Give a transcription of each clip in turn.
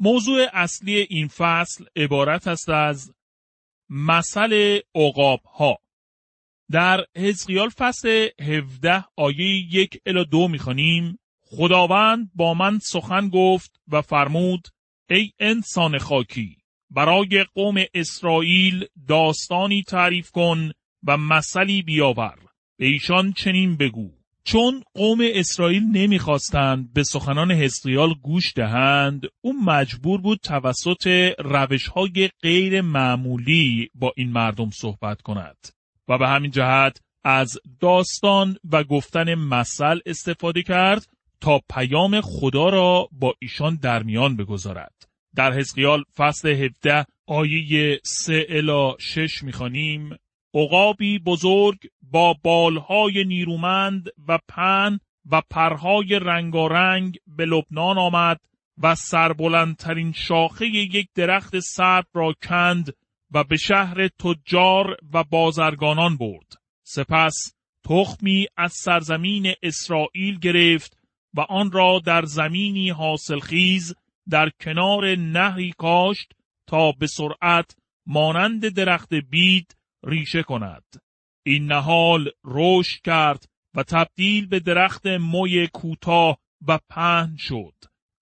موضوع اصلی این فصل عبارت است از مسئله عقاب ها. در حزقیال فصل 17 آیه یک الی دو می‌خوانیم. خداوند با من سخن گفت و فرمود ای انسان خاکی برای قوم اسرائیل داستانی تعریف کن و مثلی بیاور. به ایشان چنین بگو. چون قوم اسرائیل نمی‌خواستند به سخنان حزقیال گوش دهند او مجبور بود توسط روش های غیر معمولی با این مردم صحبت کند و به همین جهت از داستان و گفتن مثل استفاده کرد تا پیام خدا را با ایشان در میان بگذارد. در حزقیال فصل 17 آیه 3 الی 6 می‌خوانیم. عقابی بزرگ با بالهای نیرومند و پن و پرهای رنگارنگ به لبنان آمد و سربلندترین شاخه یک درخت سرب را کند و به شهر تجار و بازرگانان برد. سپس تخمی از سرزمین اسرائیل گرفت و آن را در زمینی حاصلخیز در کنار نهری کاشت تا به سرعت مانند درخت بید ریشه کند. این نهال رشد کرد و تبدیل به درخت موی کوتاه و پهن شد.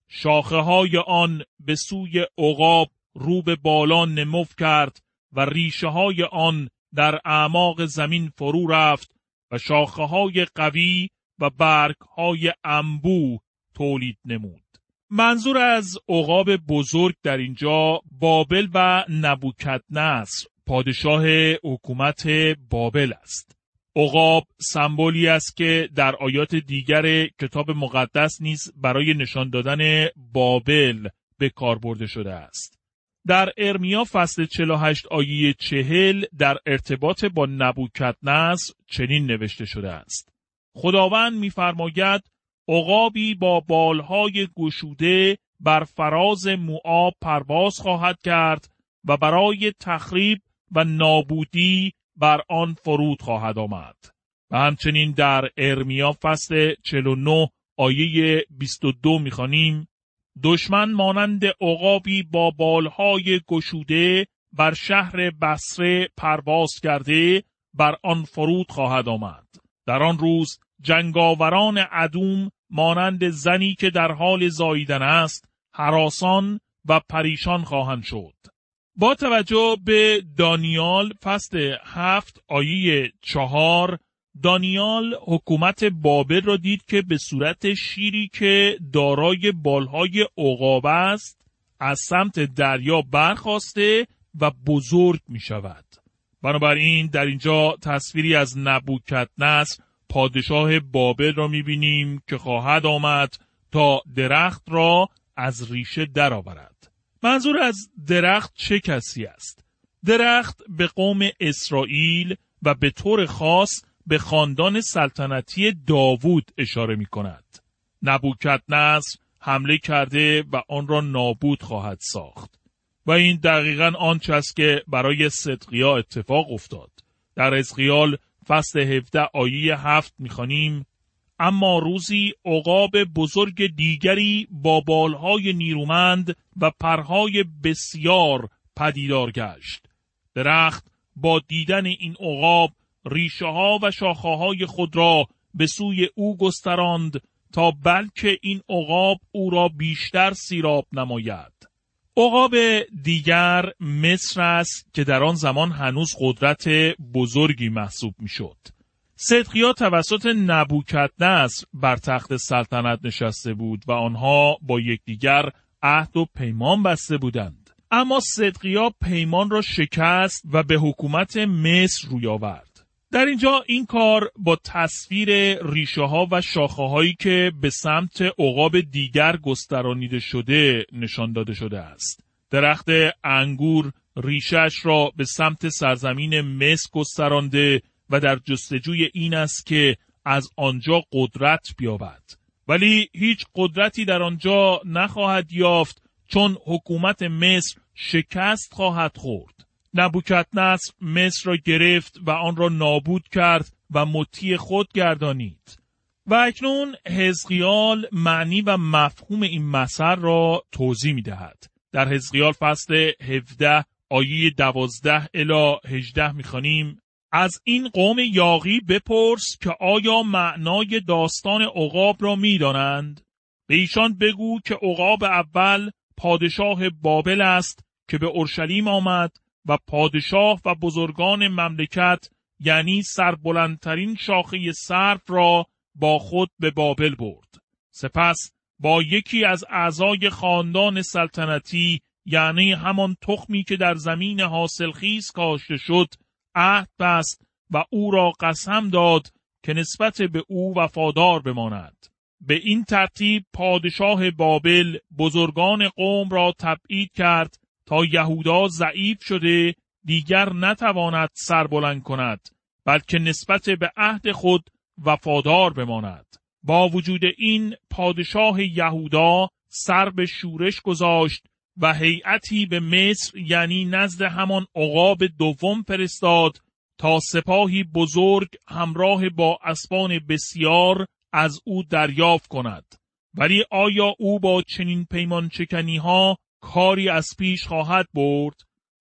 شاخه های آن به سوی عقاب رو به بالا نمو کرد و ریشه های آن در اعماق زمین فرو رفت و شاخه های قوی و برگ های انبو تولید نمود. منظور از عقاب بزرگ در اینجا بابل و نبوکت نصر پادشاه حکومت بابل است. عقاب سمبولی است که در آیات دیگر کتاب مقدس نیز برای نشان دادن بابل به کار برده شده است. در ارمیا فصل 48 آیه 40 در ارتباط با نبوکت نصر چنین نوشته شده است. خداوند می‌فرماید عقابی با بالهای گشوده بر فراز موآب پرواز خواهد کرد و برای تخریب و نابودی بر آن فرود خواهد آمد. و همچنین در ارمیا فصل 49 آیه 22 می‌خوانیم دشمن مانند عقابی با بالهای گشوده بر شهر بسره پرواز کرده بر آن فرود خواهد آمد. در آن روز جنگاوران عدوم مانند زنی که در حال زاییدن است حراسان و پریشان خواهند شد. با توجه به دانیال فصل هفت آیه چهار دانیال حکومت بابل را دید که به صورت شیری که دارای بالهای عقاب است از سمت دریا برخواسته و بزرگ می شود. بنابراین در اینجا تصویری از نبوکت نصر پادشاه بابل را می بینیم که خواهد آمد تا درخت را از ریشه درآورد. منظور از درخت چه کسی است؟ درخت به قوم اسرائیل و به طور خاص به خاندان سلطنتی داوود اشاره می کند. نبوکت نصر حمله کرده و آن را نابود خواهد ساخت. و این دقیقا آنچه است که برای صدقیا اتفاق افتاد. در ازغیال فصل 17 آیه 7 می‌خوانیم اما روزی عقاب بزرگ دیگری با بالهای نیرومند و پرهای بسیار پدیدار گشت. درخت با دیدن این عقاب ریشه ها و شاخه های خود را به سوی او گستراند تا بلکه این عقاب او را بیشتر سیراب نماید. عقاب دیگر مصر است که در آن زمان هنوز قدرت بزرگی محسوب می‌شد. صدقیا توسط نبوکت نصر بر تخت سلطنت نشسته بود و آنها با یکدیگر عهد و پیمان بسته بودند. اما صدقیا پیمان را شکست و به حکومت مصر روی آورد. در اینجا این کار با تصویر ریشه ها و شاخه هایی که به سمت عقاب دیگر گسترانیده شده نشان داده شده است. درخت انگور ریشش را به سمت سرزمین مصر گسترانده و در جستجوی این است که از آنجا قدرت بیابد. ولی هیچ قدرتی در آنجا نخواهد یافت چون حکومت مصر شکست خواهد خورد. نبوکت نصر مصر را گرفت و آن را نابود کرد و مطیع خود گردانید. و اکنون حزقیال معنی و مفهوم این مثل را توضیح می دهد. در حزقیال فصل 17 آیه 12 الی 18 می‌خوانیم. از این قوم یاقی بپرس که آیا معنای داستان عقاب را می‌دانند به ایشان بگو که عقاب اول پادشاه بابل است که به اورشلیم آمد و پادشاه و بزرگان مملکت یعنی سربلندترین شاخه صرف را با خود به بابل برد. سپس با یکی از اعضای خاندان سلطنتی یعنی همان تخمی که در زمین حاصلخیز کاشته شد عهد بست و او را قسم داد که نسبت به او وفادار بماند. به این ترتیب پادشاه بابل بزرگان قوم را تبعید کرد تا یهودا ضعیف شده دیگر نتواند سربلند کند بلکه نسبت به عهد خود وفادار بماند با وجود این پادشاه یهودا سر به شورش گذاشت و هیئتی به مصر یعنی نزد همان عقاب دوم فرستاد تا سپاهی بزرگ همراه با اسبان بسیار از او دریافت کند. ولی آیا او با چنین پیمان چکنی ها کاری از پیش خواهد برد؟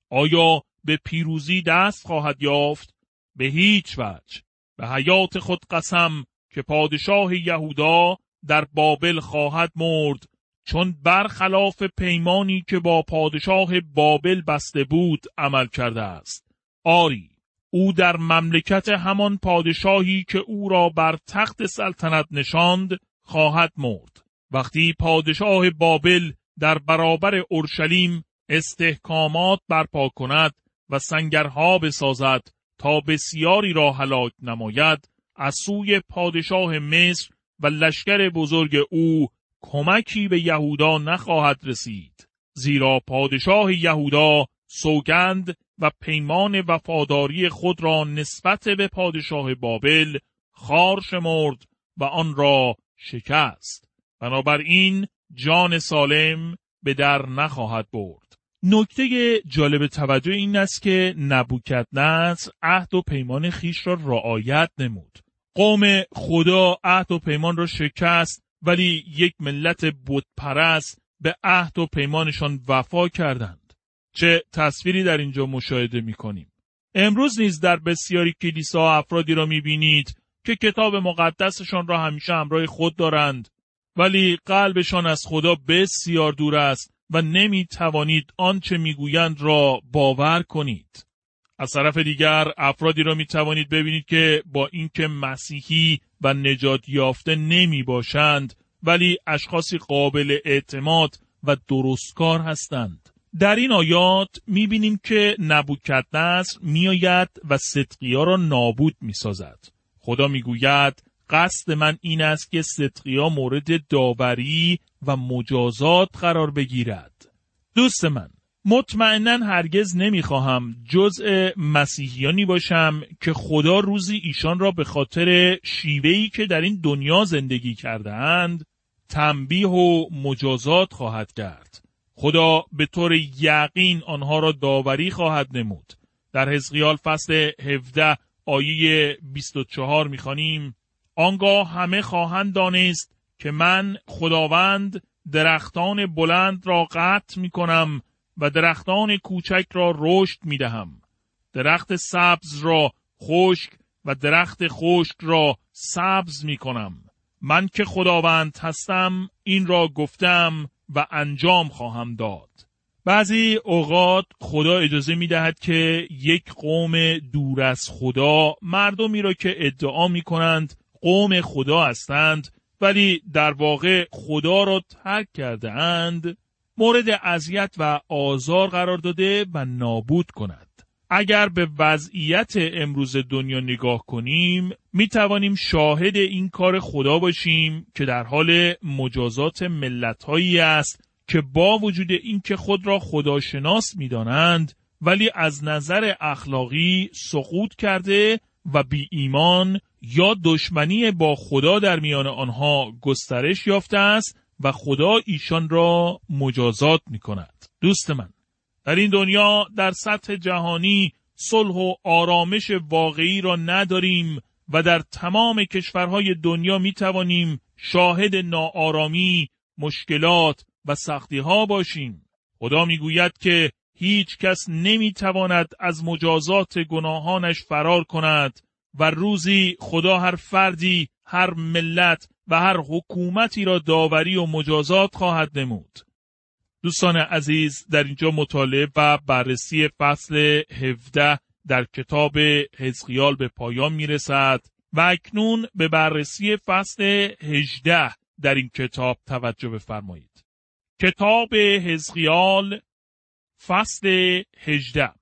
آیا به پیروزی دست خواهد یافت؟ به هیچ وجه. به حیات خود قسم که پادشاه یهودا در بابل خواهد مرد چون برخلاف پیمانی که با پادشاه بابل بسته بود عمل کرده است. آری او در مملکت همان پادشاهی که او را بر تخت سلطنت نشاند خواهد مرد. وقتی پادشاه بابل در برابر اورشلیم استحکامات برپا کند و سنگرها بسازد تا بسیاری را هلاک نماید از سوی پادشاه مصر و لشکر بزرگ او کمکی به یهودا نخواهد رسید. زیرا پادشاه یهودا سوگند و پیمان وفاداری خود را نسبت به پادشاه بابل خار شمرد و آن را شکست. بنابراین جان سالم به در نخواهد برد. نکته جالب توجه این است که نبوکت نصر عهد و پیمان خیش را رعایت نمود. قوم خدا عهد و پیمان را شکست ولی یک ملت بتپرست به عهد و پیمانشان وفا کردند چه تصویری در اینجا مشاهده می کنیم امروز نیز در بسیاری کلیسا افرادی را می بینید که کتاب مقدسشان را همیشه همراه خود دارند ولی قلبشان از خدا بسیار دور است و نمی توانید آنچه می‌گویند را باور کنید. از طرف دیگر افرادی را می توانید ببینید که با اینکه مسیحی و نجات یافته نمی باشند ولی اشخاصی قابل اعتماد و درستکار هستند. در این آیات می بینیم که نبوکت نصر می آید و صدقیا را نابود می سازد. خدا می گوید قصد من این است که صدقیا مورد داوری و مجازات قرار بگیرد. دوست من مطمئنا هرگز نمی‌خواهم جزء مسیحیانی باشم که خدا روزی ایشان را به خاطر شیوهی که در این دنیا زندگی کردهاند تنبیه و مجازات خواهد کرد. خدا به طور یقین آنها را داوری خواهد نمود. در حزقیال فصل 17 آیه 24 می‌خوانیم آنگاه همه خواهند دانست که من خداوند درختان بلند را قطع می کنم و درختان کوچک را رشد می دهم. درخت سبز را خشک و درخت خشک را سبز می کنم. من که خداوند هستم این را گفتم و انجام خواهم داد. بعضی اوقات خدا اجازه می دهد که یک قوم دور از خدا مردمی را که ادعا می کنند قوم خدا هستند ولی در واقع خدا را ترک کرده اند مورد اذیت و آزار قرار داده و نابود کند. اگر به وضعیت امروز دنیا نگاه کنیم می توانیم شاهد این کار خدا باشیم که در حال مجازات ملت است که با وجود اینکه خود را خداشناس می‌دانند ولی از نظر اخلاقی سقوط کرده و بی ایمان یا دشمنی با خدا در میان آنها گسترش یافته است و خدا ایشان را مجازات می کند. دوست من در این دنیا در سطح جهانی صلح و آرامش واقعی را نداریم و در تمام کشورهای دنیا می توانیم شاهد ناآرامی، مشکلات و سختی ها باشیم. خدا می گوید که هیچ کس نمی تواند از مجازات گناهانش فرار کند و روزی خدا هر فردی، هر ملت و هر حکومتی را داوری و مجازات خواهد نمود. دوستان عزیز در اینجا مطالعه و بررسی فصل 17 در کتاب حزقیال به پایان می رسد و اکنون به بررسی فصل 18 در این کتاب توجه بفرمایید. کتاب حزقیال فصل 18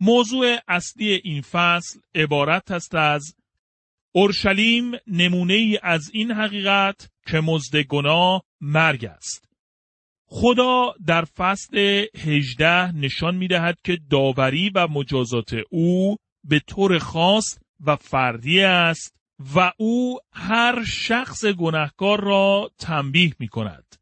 موضوع اصلی این فصل عبارت است از اورشلیم نمونه ای از این حقیقت که مزد گناه مرگ است. خدا در فصل 18 نشان می دهد که داوری و مجازات او به طور خاص و فردی است و او هر شخص گناهکار را تنبیه می کند.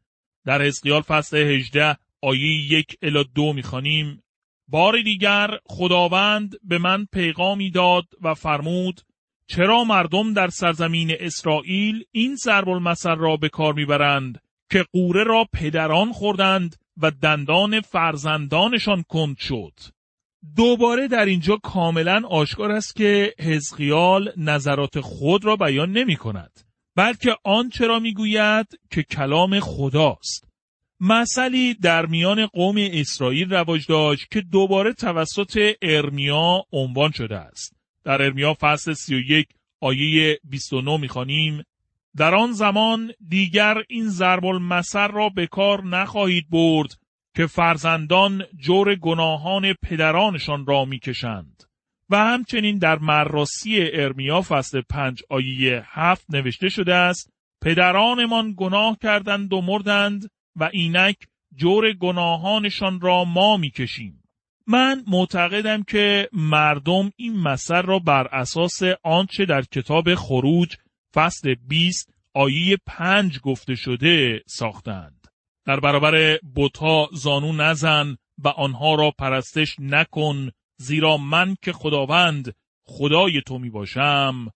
در حزقیال فصل 18 آیه یک الی دو می‌خوانیم بار دیگر خداوند به من پیغامی داد و فرمود چرا مردم در سرزمین اسرائیل این ضرب المثل را به کار می‌برند که قوره را پدران خوردند و دندان فرزندانشان کند شد دوباره در اینجا کاملا آشکار است که حزقیال نظرات خود را بیان نمی کند بلکه آنچه را می‌گوید که کلام خداست مسئله در میان قوم اسرائیل رواج داشت که دوباره توسط ارمیا عنوان شده است. در ارمیا فصل 31 آیه 29 می‌خوانیم در آن زمان دیگر این ضرب المثل را به کار نخواهید برد که فرزندان جور گناهان پدرانشان را می‌کشند و همچنین در مراسی ارمیا فصل 5 آیه 7 نوشته شده است پدرانمان گناه کردند و مردند و اینک جور گناهانشان را ما می‌کشیم. من معتقدم که مردم این مثل را بر اساس آنچه در کتاب خروج فصل 20 آیه 5 گفته شده ساختند. در برابر بوتا زانو نزن و آنها را پرستش نکن زیرا من که خداوند خدای تو می باشم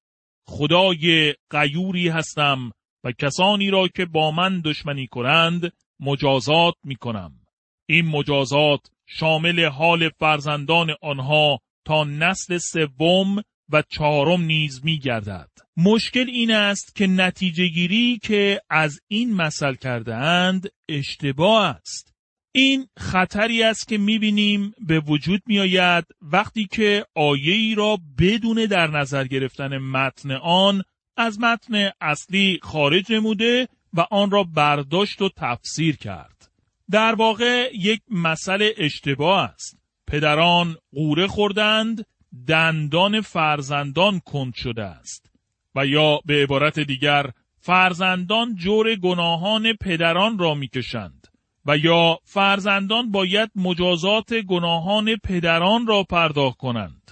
خدای قیوری هستم و کسانی را که با من دشمنی کنند مجازات می کنم. این مجازات شامل حال فرزندان آنها تا نسل سوم و چهارم نیز می گردد. مشکل این است که نتیجه گیری که از این مثل کرده اند اشتباه است. این خطری است که بینیم به وجود می آید وقتی که آیه ای را بدون در نظر گرفتن متن آن از متن اصلی خارج نموده و آن را برداشت و تفسیر کرد. در واقع یک مسئله اشتباه است. پدران قوره خوردند دندان فرزندان کند شده است و یا به عبارت دیگر فرزندان جور گناهان پدران را می‌کشند و یا فرزندان باید مجازات گناهان پدران را پرداخت کنند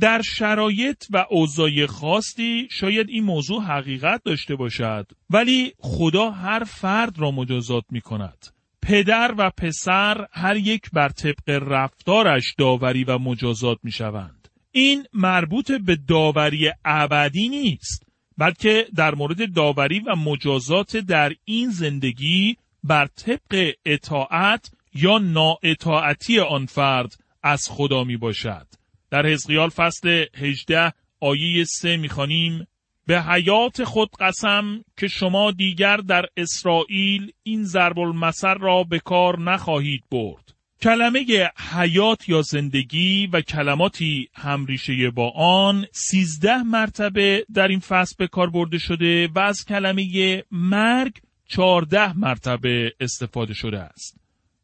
در شرایط و اوضاع خاصی شاید این موضوع حقیقت داشته باشد ولی خدا هر فرد را مجازات می کند. پدر و پسر هر یک بر طبق رفتارش داوری و مجازات می شوند. این مربوط به داوری ابدی نیست بلکه در مورد داوری و مجازات در این زندگی بر طبق اطاعت یا نااطاعتی آن فرد از خدا می باشد. در حزقیال فصل 18 آیه 3 می‌خوانیم به حیات خود قسم که شما دیگر در اسرائیل این ضرب المثل را به کار نخواهید برد. کلمه حیات یا زندگی و کلماتی همریشه با آن سیزده مرتبه در این فصل به کار برده شده و از کلمه مرگ چهارده مرتبه استفاده شده است.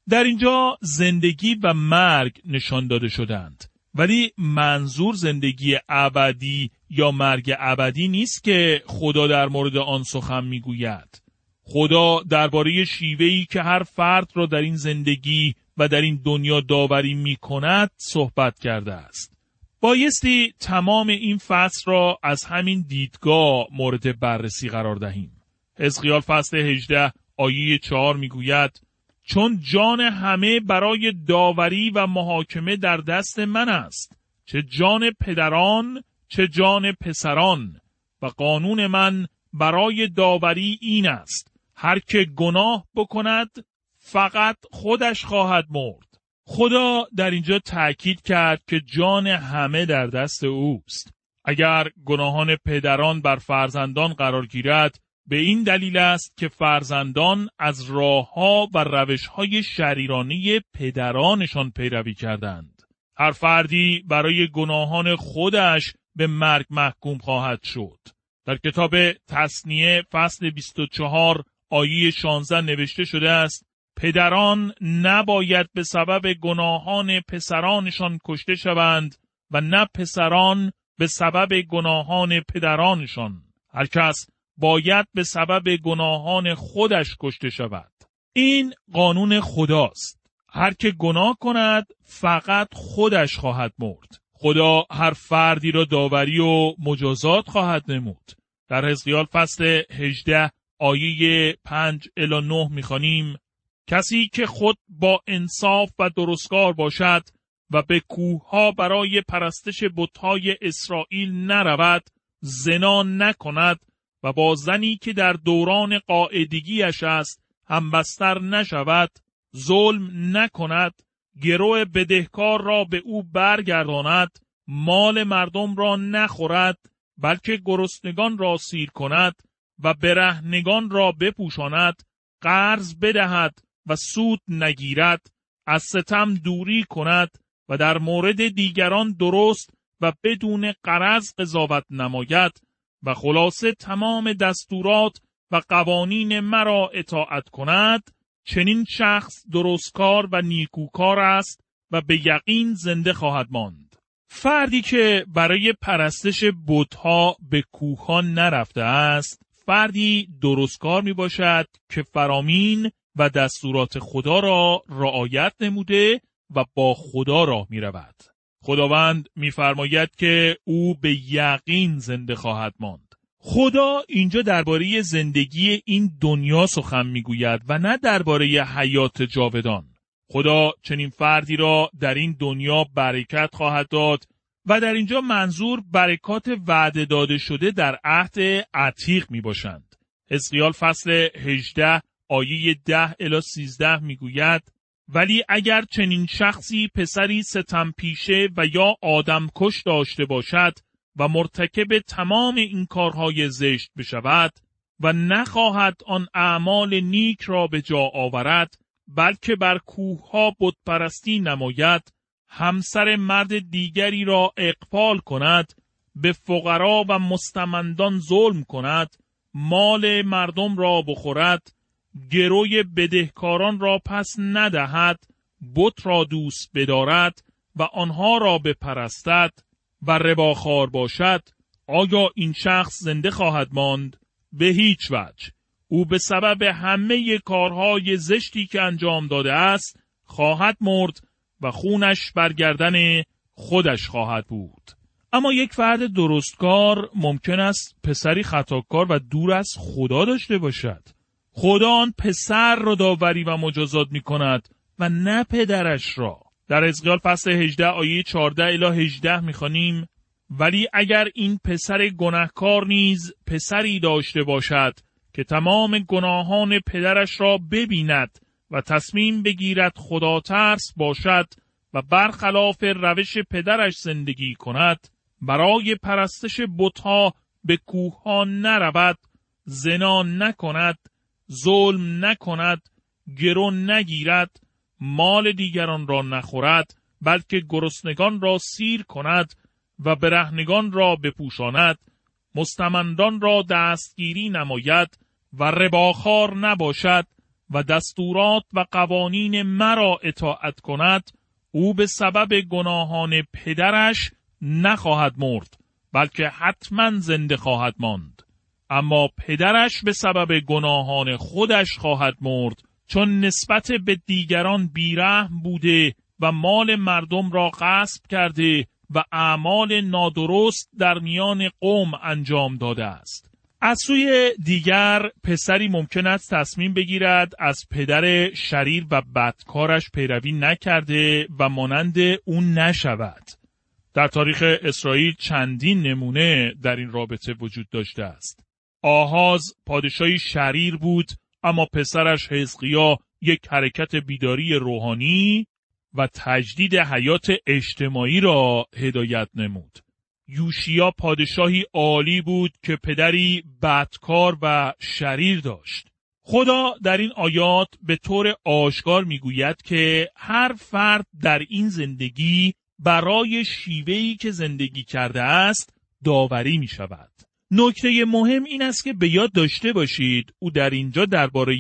در اینجا زندگی و مرگ نشان داده شدند. ولی منظور زندگی ابدی یا مرگ ابدی نیست که خدا در مورد آن سخن می‌گوید خدا درباره شیوهی که هر فرد را در این زندگی و در این دنیا داوری می کند صحبت کرده است. بایستی تمام این فصل را از همین دیدگاه مورد بررسی قرار دهیم. حزقیال فصل 18 آیه 4 می‌گوید چون جان همه برای داوری و محاکمه در دست من است. چه جان پدران چه جان پسران. و قانون من برای داوری این است. هر که گناه بکند فقط خودش خواهد مرد. خدا در اینجا تأکید کرد که جان همه در دست اوست. اگر گناهان پدران بر فرزندان قرار گیرد به این دلیل است که فرزندان از راهها و روشهای شریرانی پدرانشان پیروی کردند. هر فردی برای گناهان خودش به مرگ محکوم خواهد شد. در کتاب تصنیه فصل 24 آیه 16 نوشته شده است پدران نباید به سبب گناهان پسرانشان کشته شوند و نه پسران به سبب گناهان پدرانشان. هر کس باید به سبب گناهان خودش کشته شود. این قانون خداست. هر که گناه کند فقط خودش خواهد مرد. خدا هر فردی را داوری و مجازات خواهد نمود. در حزقیال فصل 18 آیه 5 الی 9 می‌خوانیم کسی که خود با انصاف و درستکار باشد و به کوه برای پرستش بتهای اسرائیل نرود زنا نکند و با زنی که در دوران قاعدگیش است همبستر نشود ظلم نکند گروه بدهکار را به او برگرداند مال مردم را نخورد بلکه گرسنگان را سیر کند و برهنگان را بپوشاند قرض بدهد و سود نگیرد از ستم دوری کند و در مورد دیگران درست و بدون قرض قضاوت نماید. و خلاصه تمام دستورات و قوانین مرا اطاعت کند چنین شخص درستکار و نیکوکار است و به یقین زنده خواهد ماند فردی که برای پرستش بتها به کوهان نرفته است فردی درستکار می باشد که فرامین و دستورات خدا را رعایت نموده و با خدا راه می رود. خداوند میفرماید که او به یقین زنده خواهد ماند. خدا اینجا درباره زندگی این دنیا سخن می‌گوید و نه درباره حیات جاودان. خدا چنین فردی را در این دنیا برکت خواهد داد و در اینجا منظور برکات وعده داده شده در عهد عتیق می باشند. فصل 18 آیه 10 الی 13 می گوید ولی اگر چنین شخصی پسری ستم پیشه و یا آدم کش داشته باشد و مرتکب تمام این کارهای زشت بشود و نخواهد آن اعمال نیک را به جا آورد بلکه بر کوهها بتپرستی نماید همسر مرد دیگری را اقفال کند به فقرا و مستمندان ظلم کند مال مردم را بخورد گروی بدهکاران را پس ندهد بت را دوست بدارد و آنها را بپرستد و رباخار باشد آیا این شخص زنده خواهد ماند؟ به هیچ وجه. او به سبب همه کارهای زشتی که انجام داده است خواهد مرد و خونش برگردن خودش خواهد بود. اما یک فرد درستکار ممکن است پسری خطاکار و دور از خدا داشته باشد. خدا آن پسر را داوری و مجازات می کند و نه پدرش را. در ازغال فصل 18 آیه 14 الی 18 می‌خوانیم ولی اگر این پسر گناهکار نیز پسری داشته باشد که تمام گناهان پدرش را ببیند و تصمیم بگیرد خدا ترس باشد و برخلاف روش پدرش زندگی کند برای پرستش بتها به کوه نرود زنا نکند ظلم نکند گرون نگیرد مال دیگران را نخورد بلکه گرسنگان را سیر کند و برهنگان را بپوشاند مستمندان را دستگیری نماید و رباخار نباشد و دستورات و قوانین مرا اطاعت کند او به سبب گناهان پدرش نخواهد مرد بلکه حتما زنده خواهد ماند. اما پدرش به سبب گناهان خودش خواهد مرد چون نسبت به دیگران بیرحم بوده و مال مردم را غصب کرده و اعمال نادرست در میان قوم انجام داده است. از سوی دیگر پسری ممکن است تصمیم بگیرد از پدر شریر و بدکارش پیروی نکرده و مانند اون نشود. در تاریخ اسرائیل چندین نمونه در این رابطه وجود داشته است. آهاز پادشاهی شریر بود اما پسرش حزقیا یک حرکت بیداری روحانی و تجدید حیات اجتماعی را هدایت نمود. یوشیا پادشاهی عالی بود که پدری بدکار و شریر داشت. خدا در این آیات به طور آشکار می‌گوید که هر فرد در این زندگی برای شیوهی که زندگی کرده است داوری می شود. نکته مهم این است که به یاد داشته باشید او در اینجا درباره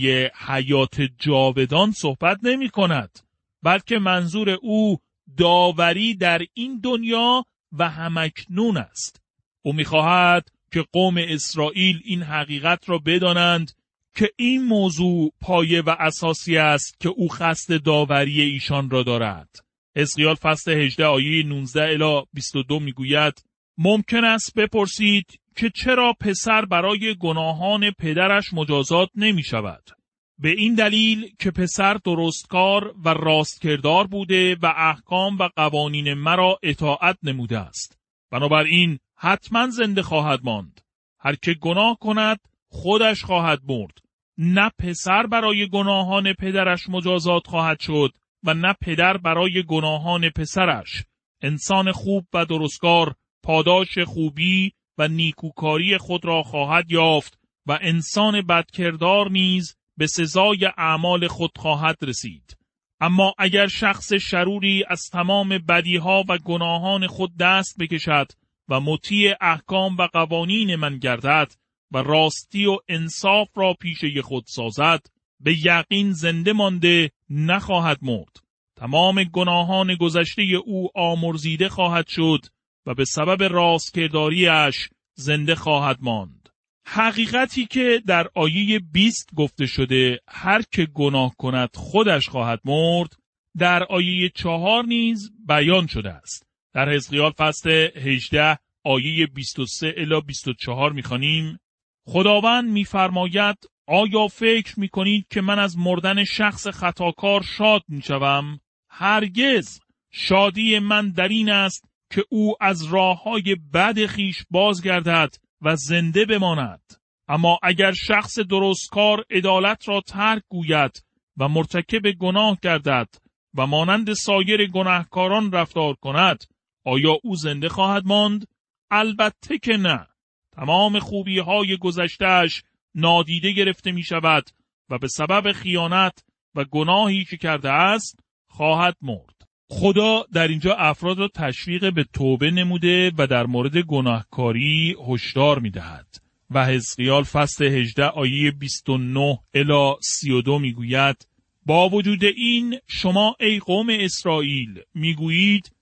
حیات جاودان صحبت نمی کند بلکه منظور او داوری در این دنیا و همکنون است. او می‌خواهد که قوم اسرائیل این حقیقت را بدانند که این موضوع پایه و اساسی است که او خست داوری ایشان را دارد. اسقیال فصل 18 آیه 19 الی 22 می‌گوید ممکن است بپرسید که چرا پسر برای گناهان پدرش مجازات نمی شود. به این دلیل که پسر درستکار و راستکردار بوده و احکام و قوانین مرا اطاعت نموده است. بنابراین حتما زنده خواهد ماند. هر که گناه کند خودش خواهد مرد. نه پسر برای گناهان پدرش مجازات خواهد شد و نه پدر برای گناهان پسرش. انسان خوب و درستکار پاداش خوبی و نیکوکاری خود را خواهد یافت و انسان بدکردار نیز به سزای اعمال خود خواهد رسید. اما اگر شخص شروری از تمام بدیها و گناهان خود دست بکشد و مطیع احکام و قوانین من گردد و راستی و انصاف را پیشه خود سازد به یقین زنده مانده نخواهد مرد تمام گناهان گذشته او آمرزیده خواهد شد و به سبب راستکرداریش زنده خواهد ماند. حقیقتی که در آیه 20 گفته شده هر که گناه کند خودش خواهد مرد در آیه چهار نیز بیان شده است. در حزقیال فصل 18 آیه 23 الی 24 می‌خوانیم خداوند میفرماید آیا فکر می‌کنید که من از مردن شخص خطاکار شاد می‌شوم؟ هرگز شادی من در این است که او از راه های بد خیش بازگردد و زنده بماند. اما اگر شخص درستکار عدالت را ترک گوید و مرتکب گناه گردد و مانند سایر گناهکاران رفتار کند آیا او زنده خواهد ماند؟ البته که نه. تمام خوبی های گذشتهش نادیده گرفته می شود و به سبب خیانت و گناهی که کرده است خواهد مرد. خدا در اینجا افراد را تشویق به توبه نموده و در مورد گناهکاری هشدار می‌دهد. و حزقیال فصل 18 آیه 29 الی 32 می‌گوید با وجود این شما ای قوم اسرائیل می‌گویید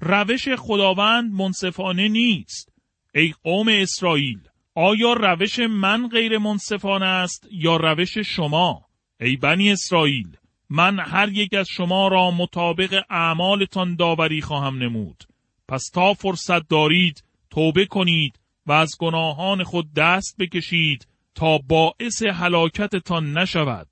روش خداوند منصفانه نیست. ای قوم اسرائیل آیا روش من غیر منصفانه است یا روش شما؟ ای بنی اسرائیل من هر یک از شما را مطابق اعمالتان داوری خواهم نمود. پس تا فرصت دارید توبه کنید و از گناهان خود دست بکشید تا باعث هلاکتتان نشود.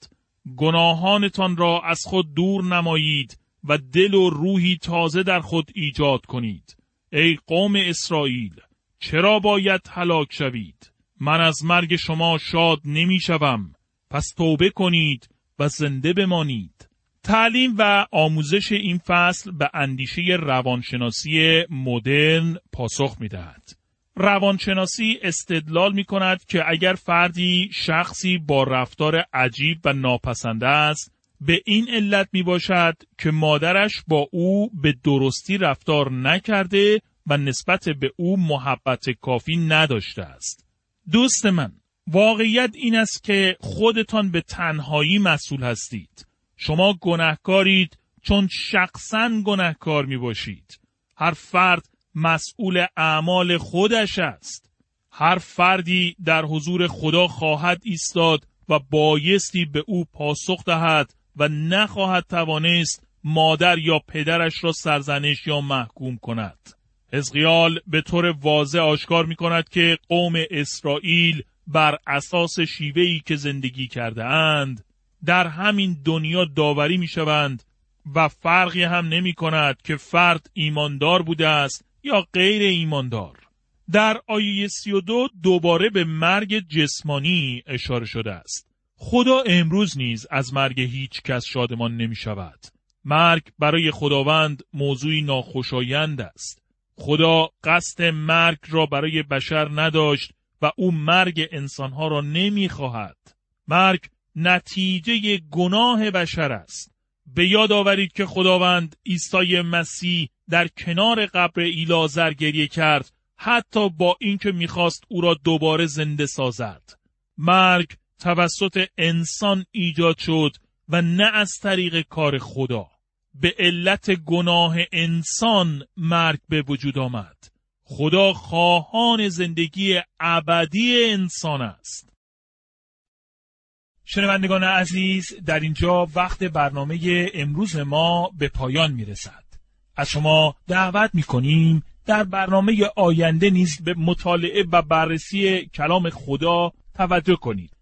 گناهانتان را از خود دور نمایید و دل و روحی تازه در خود ایجاد کنید. ای قوم اسرائیل چرا باید هلاک شوید؟ من از مرگ شما شاد نمی شوم پس توبه کنید و زنده بمانید تعلیم و آموزش این فصل به اندیشه روانشناسی مدرن پاسخ می دهد. روانشناسی استدلال می کند که اگر فردی شخصی با رفتار عجیب و ناپسنده است به این علت می باشد که مادرش با او به درستی رفتار نکرده و نسبت به او محبت کافی نداشته است. دوست من واقعیت این است که خودتان به تنهایی مسئول هستید. شما گناهکارید چون شخصا گناهکار می باشید. هر فرد مسئول اعمال خودش است. هر فردی در حضور خدا خواهد ایستاد و بایستی به او پاسخ دهد و نخواهد توانست مادر یا پدرش را سرزنش یا محکوم کند. حزقیال به طور واضح آشکار می کند که قوم اسرائیل بر اساس شیوهی که زندگی کرده اند در همین دنیا داوری می شوند و فرقی هم نمی کند که فرد ایماندار بوده است یا غیر ایماندار. در آیه 32 دوباره به مرگ جسمانی اشاره شده است. خدا امروز نیز از مرگ هیچ کس شادمان نمی شود. مرگ برای خداوند موضوعی ناخوشایند است. خدا قصد مرگ را برای بشر نداشت و او مرگ انسانها را نمی خواهد. مرگ نتیجه گناه بشر است. به یاد آورید که خداوند عیسی مسیح در کنار قبر ایلازر گریه کرد حتی با اینکه می‌خواست او را دوباره زنده سازد. مرگ توسط انسان ایجاد شد و نه از طریق کار خدا. به علت گناه انسان مرگ به وجود آمد. خدا خواهان زندگی ابدی انسان است. شنوندگان عزیز در اینجا وقت برنامه امروز ما به پایان می رسد. از شما دعوت می کنیم در برنامه آینده نیز به مطالعه و بررسی کلام خدا توجه کنید.